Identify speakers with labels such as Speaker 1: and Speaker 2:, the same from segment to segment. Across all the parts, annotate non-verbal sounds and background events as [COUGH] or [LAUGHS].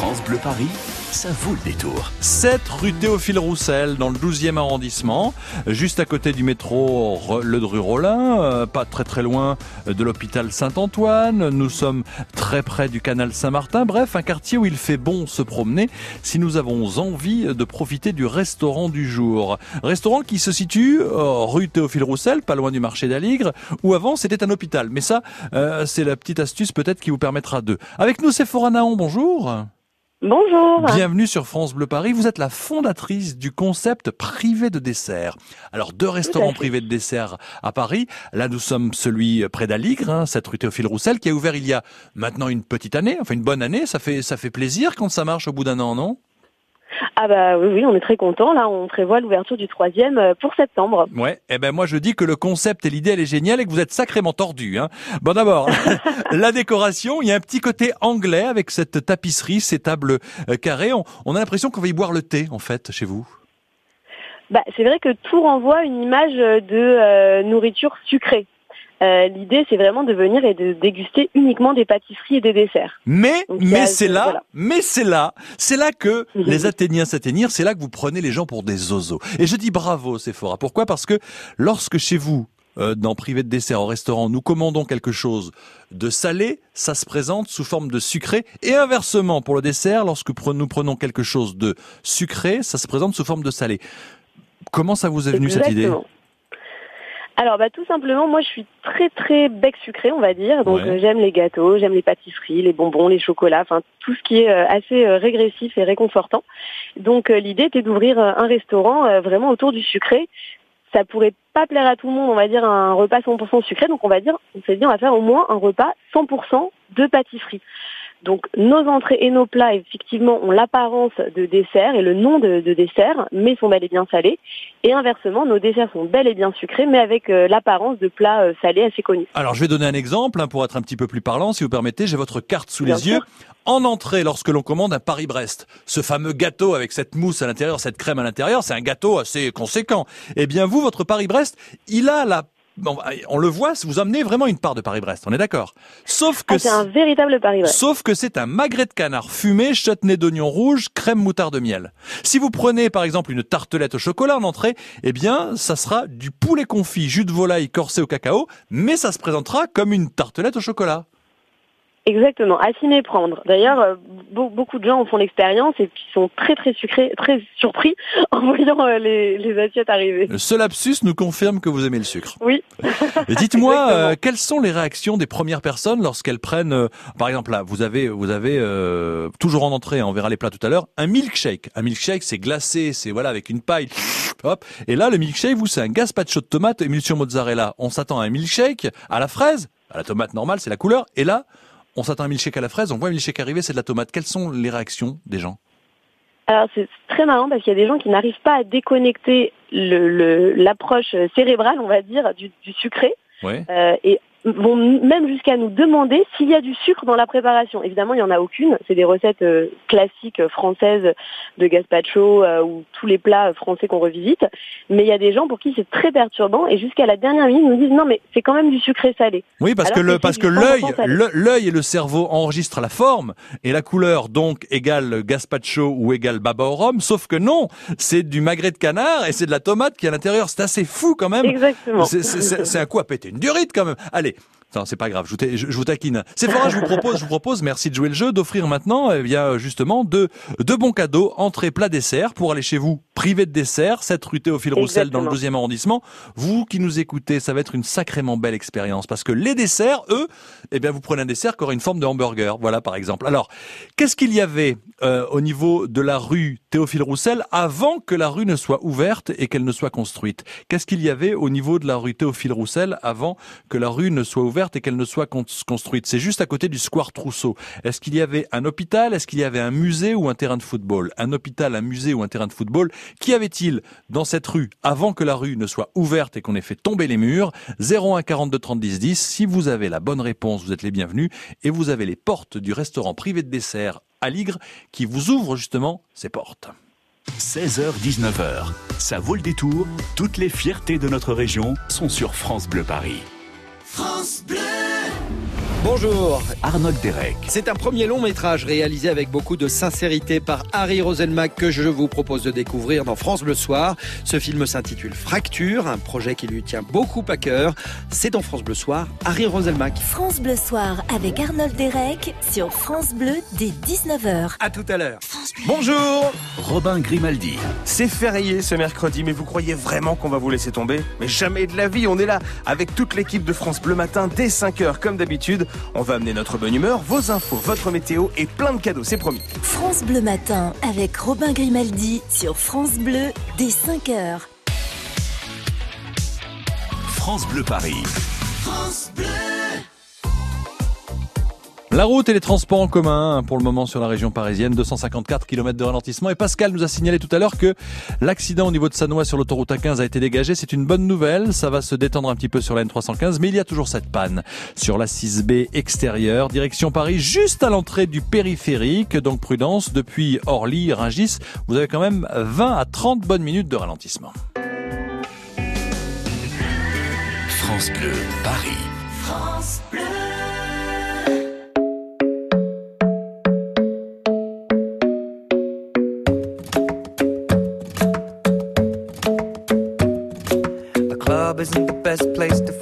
Speaker 1: France Bleu Paris, ça vaut le détour.
Speaker 2: 7 rue Théophile Roussel, dans le 12e arrondissement, juste à côté du métro Le Dru-Rollin, euh, pas très très loin de l'hôpital Saint-Antoine. Nous sommes très près du canal Saint-Martin. Bref, un quartier où il fait bon se promener si nous avons envie de profiter du restaurant du jour. Restaurant qui se situe euh, rue Théophile Roussel, pas loin du marché d'Aligre, où avant c'était un hôpital. Mais ça, euh, c'est la petite astuce peut-être qui vous permettra de. Avec nous, c'est Naon, bonjour.
Speaker 3: Bonjour.
Speaker 2: Bienvenue sur France Bleu Paris. Vous êtes la fondatrice du concept privé de dessert. Alors, deux restaurants privés de dessert à Paris. Là, nous sommes celui près d'Aligre, hein, cette rue Théophile Roussel, qui a ouvert il y a maintenant une petite année, enfin une bonne année. Ça fait, ça fait plaisir quand ça marche au bout d'un an, non?
Speaker 3: Ah bah oui, oui, on est très content. Là, on prévoit l'ouverture du troisième euh, pour septembre.
Speaker 2: Ouais. Eh ben moi, je dis que le concept et l'idée elle est géniale et que vous êtes sacrément tordu. Hein. Bon d'abord, [LAUGHS] la décoration. Il y a un petit côté anglais avec cette tapisserie, ces tables euh, carrées. On, a l'impression qu'on va y boire le thé en fait chez vous.
Speaker 3: Bah, c'est vrai que tout renvoie une image de euh, nourriture sucrée. Euh, l'idée, c'est vraiment de venir et de déguster uniquement des pâtisseries et des desserts.
Speaker 2: Mais, mais c'est là, mais c'est là, c'est là que mhm. les Athéniens s'atteignirent, c'est là que vous prenez les gens pour des oiseaux. Et je dis bravo, Sephora. Pourquoi? Parce que lorsque chez vous, euh, dans privé de dessert au restaurant, nous commandons quelque chose de salé, ça se présente sous forme de sucré. Et inversement, pour le dessert, lorsque nous prenons quelque chose de sucré, ça se présente sous forme de salé. Comment ça vous est venu cette idée?
Speaker 3: Alors bah tout simplement, moi je suis très très bec sucré, on va dire. Donc euh, j'aime les gâteaux, j'aime les pâtisseries, les bonbons, les chocolats, enfin tout ce qui est euh, assez euh, régressif et réconfortant. Donc l'idée était d'ouvrir un restaurant vraiment autour du sucré. Ça pourrait pas plaire à tout le monde, on va dire un repas 100% sucré. Donc on va dire, on s'est dit on va faire au moins un repas 100% de pâtisserie. Donc nos entrées et nos plats, effectivement, ont l'apparence de dessert et le nom de, dessert, mais sont bel et bien salés. Et inversement, nos desserts sont bel et bien sucrés, mais avec euh, l'apparence de plats euh, salés assez connus.
Speaker 2: Alors je vais donner un exemple hein, pour être un petit peu plus parlant, si vous permettez. J'ai votre carte sous les yeux. En entrée, lorsque l'on commande un Paris-Brest, ce fameux gâteau avec cette mousse à l'intérieur, cette crème à l'intérieur, c'est un gâteau assez conséquent. Eh bien vous, votre Paris-Brest, il a la bon, on le voit, vous amenez vraiment une part de Paris-Brest, on est d'accord.
Speaker 3: Sauf que ah, c'est un véritable Paris-Brest.
Speaker 2: Sauf que c'est un magret de canard fumé, chutney d'oignon rouge, crème moutarde de miel. Si vous prenez par exemple une tartelette au chocolat en entrée, eh bien, ça sera du poulet confit, jus de volaille corsé au cacao, mais ça se présentera comme une tartelette au chocolat.
Speaker 3: Exactement, à s'y méprendre. D'ailleurs, euh, beaucoup de gens en font l'expérience et qui sont très très sucrés, très surpris [LAUGHS] en voyant euh, les, assiettes arriver.
Speaker 2: Ce lapsus nous confirme que vous aimez le sucre.
Speaker 3: Oui.
Speaker 2: Dites-moi, [LAUGHS] euh, quelles sont les réactions des premières personnes lorsqu'elles prennent, par exemple là, vous avez, vous avez toujours en entrée, hein, on verra les plats tout à l'heure, un milkshake. Un milkshake, c'est glacé, c'est voilà avec une paille. [LAUGHS] Hop. Et là, le milkshake, vous, c'est un gazpacho de tomate, émulsion mozzarella. On s'attend à un milkshake à la fraise, à la tomate normale, c'est la couleur. Et là, on s'attend à un milkshake à la fraise, on voit un milkshake arriver, c'est de la tomate. Quelles sont les réactions des gens?
Speaker 3: Alors c'est très marrant parce qu'il y a des gens qui n'arrivent pas à déconnecter l'approche cérébrale, on va dire, du, sucré. Euh, et vont même jusqu'à nous demander s'il y a du sucre dans la préparation. Évidemment, il n'y en a aucune. C'est des recettes euh, classiques euh, françaises de gazpacho euh, ou tous les plats français qu'on revisite. Mais il y a des gens pour qui c'est très perturbant et jusqu'à la dernière minute nous disent non mais c'est quand même du sucré salé.
Speaker 2: Oui, parce que le parce que l'œil l'œil et le cerveau enregistrent la forme et la couleur donc égale gazpacho ou égale baba au rhum. Sauf que non, c'est du magret de canard et c'est de la tomate qui est à l'intérieur. C'est assez fou quand même.
Speaker 3: Exactement.
Speaker 2: C'est un coup à péter une durite quand même. Allez, non, c'est pas grave, je vous, je, je vous taquine. Sephora, je vous propose, je vous propose, merci de jouer le jeu, d'offrir maintenant, eh bien, justement, deux, deux bons cadeaux, entrée, plat, dessert, pour aller chez vous, privé de dessert, cette rue Théophile Roussel dans le deuxième arrondissement. Vous qui nous écoutez, ça va être une sacrément belle expérience, parce que les desserts, eux, eh bien, vous prenez un dessert qui aura une forme de hamburger, voilà, par exemple. Alors, qu'est-ce qu'il y avait euh, au niveau de la rue Théophile Roussel avant que la rue ne soit ouverte et qu'elle ne soit construite? Qu'est-ce qu'il y avait au niveau de la rue Théophile Roussel avant que la rue ne soit ouverte et qu'elle ne soit construite. C'est juste à côté du square Trousseau. Est-ce qu'il y avait un hôpital? Est-ce qu'il y avait un musée ou un terrain de football? Un hôpital, un musée ou un terrain de football? Qu'y avait-il dans cette rue avant que la rue ne soit ouverte et qu'on ait fait tomber les murs? 01 42 30 10 10. Si vous avez la bonne réponse, vous êtes les bienvenus et vous avez les portes du restaurant privé de dessert à Ligre qui vous ouvre justement ses portes.
Speaker 1: 16h-19h, ça vaut le détour. Toutes les fiertés de notre région sont sur France Bleu Paris. France Bleu
Speaker 4: Bonjour.
Speaker 1: Arnold Derek.
Speaker 4: C'est un premier long métrage réalisé avec beaucoup de sincérité par Harry Roselmack que je vous propose de découvrir dans France Bleu Soir. Ce film s'intitule Fracture, un projet qui lui tient beaucoup à cœur. C'est dans France Bleu Soir, Harry Roselmack.
Speaker 5: France Bleu Soir avec Arnold Derek sur France Bleu dès 19h.
Speaker 4: À tout à l'heure.
Speaker 6: Bonjour
Speaker 1: Robin Grimaldi.
Speaker 6: C'est férié ce mercredi, mais vous croyez vraiment qu'on va vous laisser tomber? Mais jamais de la vie, on est là avec toute l'équipe de France Bleu Matin dès 5h comme d'habitude. On va amener notre bonne humeur, vos infos, votre météo et plein de cadeaux, c'est promis.
Speaker 5: France Bleu Matin avec Robin Grimaldi sur France Bleu dès 5h.
Speaker 1: France Bleu Paris.
Speaker 2: La route et les transports en commun hein, pour le moment sur la région parisienne, 254 km de ralentissement. Et Pascal nous a signalé tout à l'heure que l'accident au niveau de Sanois sur l'autoroute A15 a été dégagé. C'est une bonne nouvelle. Ça va se détendre un petit peu sur la N315, mais il y a toujours cette panne sur la 6B extérieure, direction Paris, juste à l'entrée du périphérique. Donc prudence, depuis Orly, Ringis, vous avez quand même 20 à 30 bonnes minutes de ralentissement.
Speaker 1: France Bleu Paris.
Speaker 7: The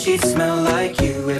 Speaker 7: sheets smell like you.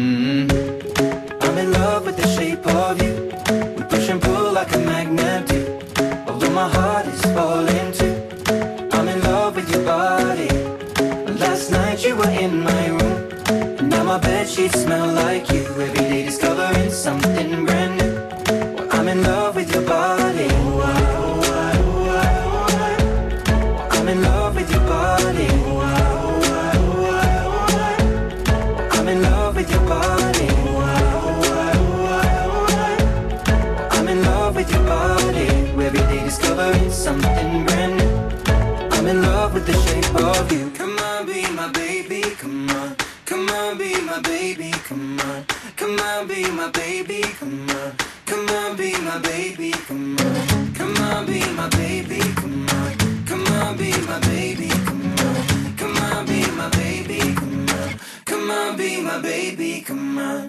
Speaker 7: like a magnet. Although my heart is falling too. I'm in love with your body. Last night you were in my room. And now my bed sheets smell like you. Every day discovering something brand new. On, be my baby, come on.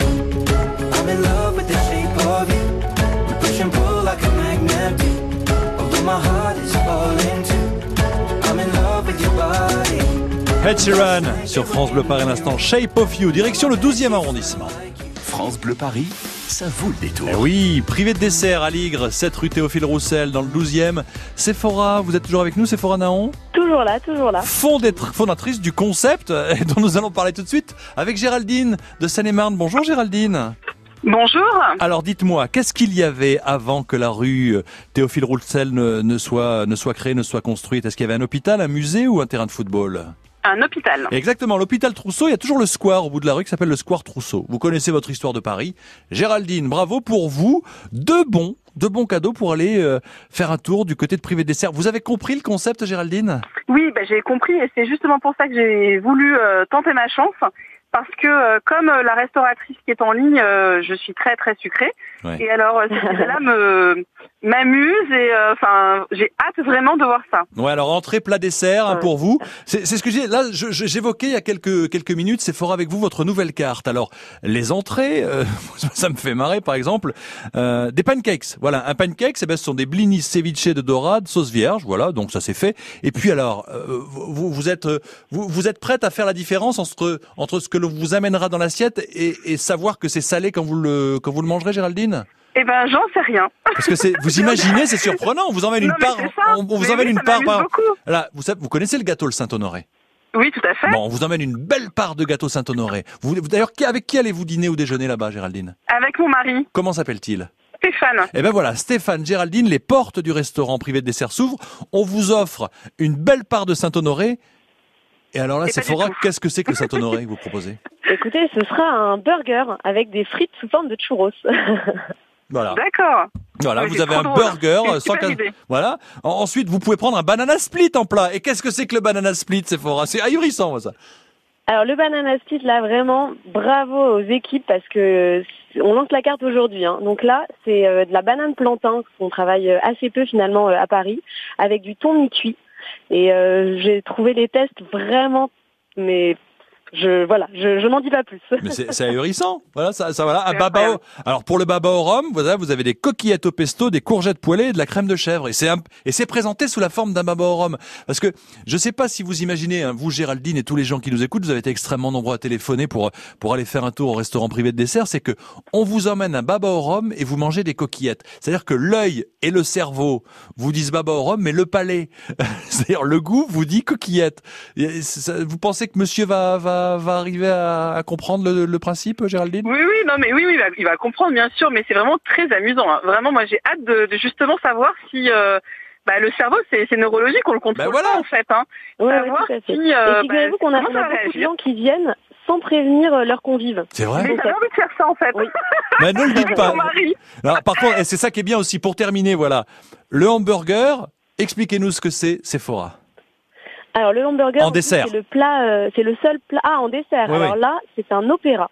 Speaker 7: I'm in love with the shape of you. We push and pull like a magnet do. Although my heart is falling too. I'm in love with your body.
Speaker 2: Ed Sheeran sur France Bleu Paris l'instant, Shape of You, direction le 12e arrondissement.
Speaker 1: France Bleu Paris, ça vaut le détour.
Speaker 2: Eh oui, privé de dessert à Ligre, 7 rue Théophile Roussel dans le 12e. Sephora, vous êtes toujours avec nous, Sephora Naon?
Speaker 3: Toujours là, toujours là.
Speaker 2: Fondêtre- Fondatrice du concept euh, [LAUGHS] dont nous allons parler tout de suite avec Géraldine de Seine-et-Marne. Bonjour Géraldine.
Speaker 8: Bonjour.
Speaker 2: Alors dites-moi, qu'est-ce qu'il y avait avant que la rue euh, Théophile Roussel ne, ne soit, ne soit créée, ne soit construite? Est-ce qu'il y avait un hôpital, un musée ou un terrain de football?
Speaker 8: Un hôpital.
Speaker 2: Exactement, l'hôpital Trousseau, il y a toujours le square au bout de la rue qui s'appelle le square Trousseau. Vous connaissez votre histoire de Paris. Géraldine, bravo pour vous. Deux bons, deux bons cadeaux pour aller euh, faire un tour du côté de Privé Dessert. Vous avez compris le concept, Géraldine?
Speaker 8: Oui, bah, j'ai compris et c'est justement pour ça que j'ai voulu euh, tenter ma chance. Parce que euh, comme euh, la restauratrice qui est en ligne, euh, je suis très très sucrée.
Speaker 2: Ouais.
Speaker 8: Et alors cela me m'amuse et euh, enfin j'ai hâte vraiment de voir ça.
Speaker 2: Ouais, alors entrée, plat, dessert hein, pour vous. C'est ce que j'ai. Là, j'évoquais il y a quelques quelques minutes. C'est fort avec vous votre nouvelle carte. Alors les entrées, euh, [LAUGHS] ça me fait marrer. Par exemple, euh, des pancakes. Voilà, un pancake, eh ben, ce sont des blinis ceviche de dorade, sauce vierge. Voilà, donc ça c'est fait. Et puis alors, euh, vous, vous êtes vous, vous êtes prête à faire la différence entre entre ce que l'on vous amènera dans l'assiette et, et savoir que c'est salé quand vous le quand vous le mangerez, Géraldine?
Speaker 8: Eh ben j'en sais rien.
Speaker 2: Parce que c'est, vous [LAUGHS] imaginez, c'est surprenant. On vous emmène une
Speaker 8: Non,
Speaker 2: part,
Speaker 8: ça.
Speaker 2: on, on vous emmène
Speaker 8: oui,
Speaker 2: une part. par-. Là, vous savez, vous connaissez le gâteau le Saint-Honoré?
Speaker 8: Oui, tout à fait.
Speaker 2: Bon, on vous emmène une belle part de gâteau Saint-Honoré. Vous, d'ailleurs, avec qui allez-vous dîner ou déjeuner là-bas, Géraldine?
Speaker 8: Avec mon mari,
Speaker 2: Comment s'appelle-t-il?
Speaker 8: Stéphane.
Speaker 2: Eh ben voilà, Stéphane, Géraldine, les portes du restaurant privé de dessert s'ouvrent. On vous offre une belle part de Saint-Honoré. Et alors là, Sephora, qu'est-ce que c'est que le Saint-Honoré que vous proposez?
Speaker 3: Écoutez, ce sera un burger avec des frites sous forme de churros. [LAUGHS]
Speaker 2: Voilà.
Speaker 8: D'accord.
Speaker 2: Voilà, vous avez un
Speaker 8: drôle.
Speaker 2: burger
Speaker 8: une
Speaker 2: sans cas-. Voilà. En- Ensuite, vous pouvez prendre un banana split en plat. Et qu'est-ce que c'est que le banana split, Sephora C'est ahurissant, moi, ça.
Speaker 3: Alors le banana split là vraiment bravo aux équipes parce que on lance la carte aujourd'hui. hein. Donc là c'est euh, de la banane plantain qu'on travaille euh, assez peu finalement euh, à Paris avec du thon mi-cuit et euh, j'ai trouvé les tests vraiment mais je voilà je, je n'en dis pas plus.
Speaker 2: Mais c'est ahurissant. Voilà, ça, ça voilà. Un
Speaker 8: C'est
Speaker 2: baba au-
Speaker 8: incroyable.
Speaker 2: Alors pour le baba au rhum, voilà, vous avez des coquillettes au pesto, des courgettes poêlées et de la crème de chèvre. Et c'est et c'est présenté sous la forme d'un baba au rhum. Parce que je sais pas si vous imaginez, hein, vous Géraldine et tous les gens qui nous écoutent, vous avez été extrêmement nombreux à téléphoner pour pour aller faire un tour au restaurant privé de dessert. C'est que on vous emmène un baba au rhum et vous mangez des coquillettes. C'est-à-dire que l'œil et le cerveau vous disent baba au rhum, mais le palais, [LAUGHS] c'est-à-dire le goût vous dit coquillette. Et ça- Vous pensez que Monsieur va va va arriver à, à comprendre le, le principe, Géraldine?
Speaker 8: Oui, oui, non, mais oui, oui, il va, il va comprendre, bien sûr, mais c'est vraiment très amusant. hein. Vraiment, moi, j'ai hâte de, de justement savoir si euh, bah, le cerveau, c'est neurologique, on le contrôle
Speaker 2: Ben voilà.
Speaker 8: pas, en fait. Hein.
Speaker 3: Ouais, ouais,
Speaker 8: Savoir
Speaker 3: tout à fait.
Speaker 8: si, euh,
Speaker 3: et figurez-vous
Speaker 8: bah,
Speaker 3: qu'on a, on a beaucoup de gens qui viennent sans prévenir euh, leurs convives.
Speaker 2: C'est vrai
Speaker 8: Mais j'avais envie de faire ça, en fait.
Speaker 3: Oui. [LAUGHS]
Speaker 2: Mais ne le dites pas. par contre, et c'est ça qui est bien aussi, pour terminer, voilà. Le hamburger, expliquez-nous ce que c'est, Sephora.
Speaker 3: Alors le hamburger
Speaker 2: En
Speaker 3: aussi,
Speaker 2: dessert.
Speaker 3: c'est le plat, euh, c'est le seul plat. Ah en dessert.
Speaker 2: Oui,
Speaker 3: Alors
Speaker 2: oui.
Speaker 3: là c'est un opéra,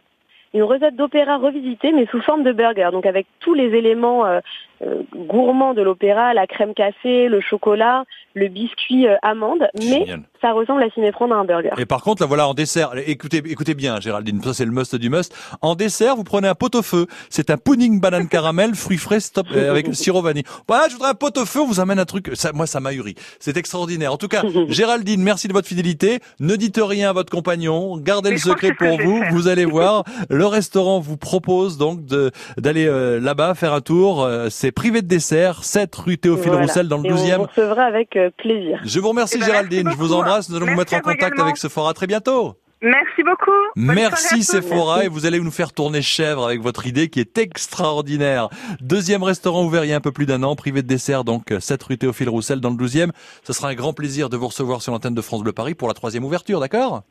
Speaker 3: une recette d'opéra revisitée mais sous forme de burger. Donc avec tous les éléments euh, euh, gourmands de l'opéra, la crème café, le chocolat, le biscuit euh, amande, mais
Speaker 2: Génial.
Speaker 3: Ça ressemble à s'y méprendre à un burger.
Speaker 2: Et par contre, là, voilà, en dessert, écoutez, écoutez bien, Géraldine, ça c'est le must du must. En dessert, vous prenez un pot-au-feu. C'est un pudding banane caramel, fruits frais, stop, euh, avec sirop vanille. Voilà, je voudrais un pot-au-feu, on vous amène un truc, ça, moi, ça m'ahurit. C'est extraordinaire. En tout cas, [LAUGHS] Géraldine, merci de votre fidélité. Ne dites rien à votre compagnon. Gardez
Speaker 8: Mais
Speaker 2: le secret pour vous.
Speaker 8: faire.
Speaker 2: Vous allez voir. Le restaurant vous propose donc de, d'aller euh, là-bas faire un tour. Euh, c'est privé de dessert, 7 rue Théophile
Speaker 3: Voilà.
Speaker 2: Roussel dans le
Speaker 3: Et on
Speaker 2: 12e.
Speaker 3: vous recevra avec euh, plaisir.
Speaker 2: Je vous remercie
Speaker 8: Eh ben,
Speaker 2: Géraldine, je vous
Speaker 8: beaucoup.
Speaker 2: Embrasse, nous allons vous
Speaker 8: Merci
Speaker 2: mettre en
Speaker 8: vous
Speaker 2: contact
Speaker 8: également.
Speaker 2: avec Sephora très bientôt.
Speaker 8: Merci beaucoup. Bonne
Speaker 2: Merci. Sephora et vous allez nous faire tourner chèvre avec votre idée qui est extraordinaire. Deuxième restaurant ouvert il y a un peu plus d'un an, privé de dessert, donc 7 rue Théophile Roussel dans le 12e. Ce sera un grand plaisir de vous recevoir sur l'antenne de France Bleu Paris pour la troisième ouverture, d'accord?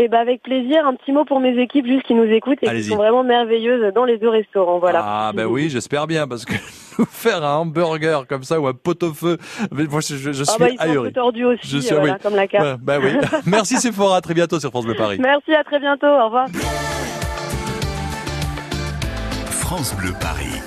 Speaker 3: Et ben avec plaisir, un petit mot pour mes équipes juste qui nous écoutent et qui sont vraiment merveilleuses dans les deux restaurants. Voilà.
Speaker 2: Ah ben oui, j'espère bien parce que nous faire un hamburger comme ça ou un pot-au-feu, mais moi je, je- je
Speaker 3: Ah
Speaker 2: suis
Speaker 3: bah ils sont un peu
Speaker 2: ahuri.
Speaker 3: tordus aussi,
Speaker 2: Je suis-
Speaker 3: euh, voilà,
Speaker 2: oui.
Speaker 3: comme la carte.
Speaker 2: Ouais, bah oui. [LAUGHS] Merci Sephora, à très bientôt sur France Bleu Paris.
Speaker 3: Merci, à très bientôt. Au revoir.
Speaker 1: France Bleu Paris.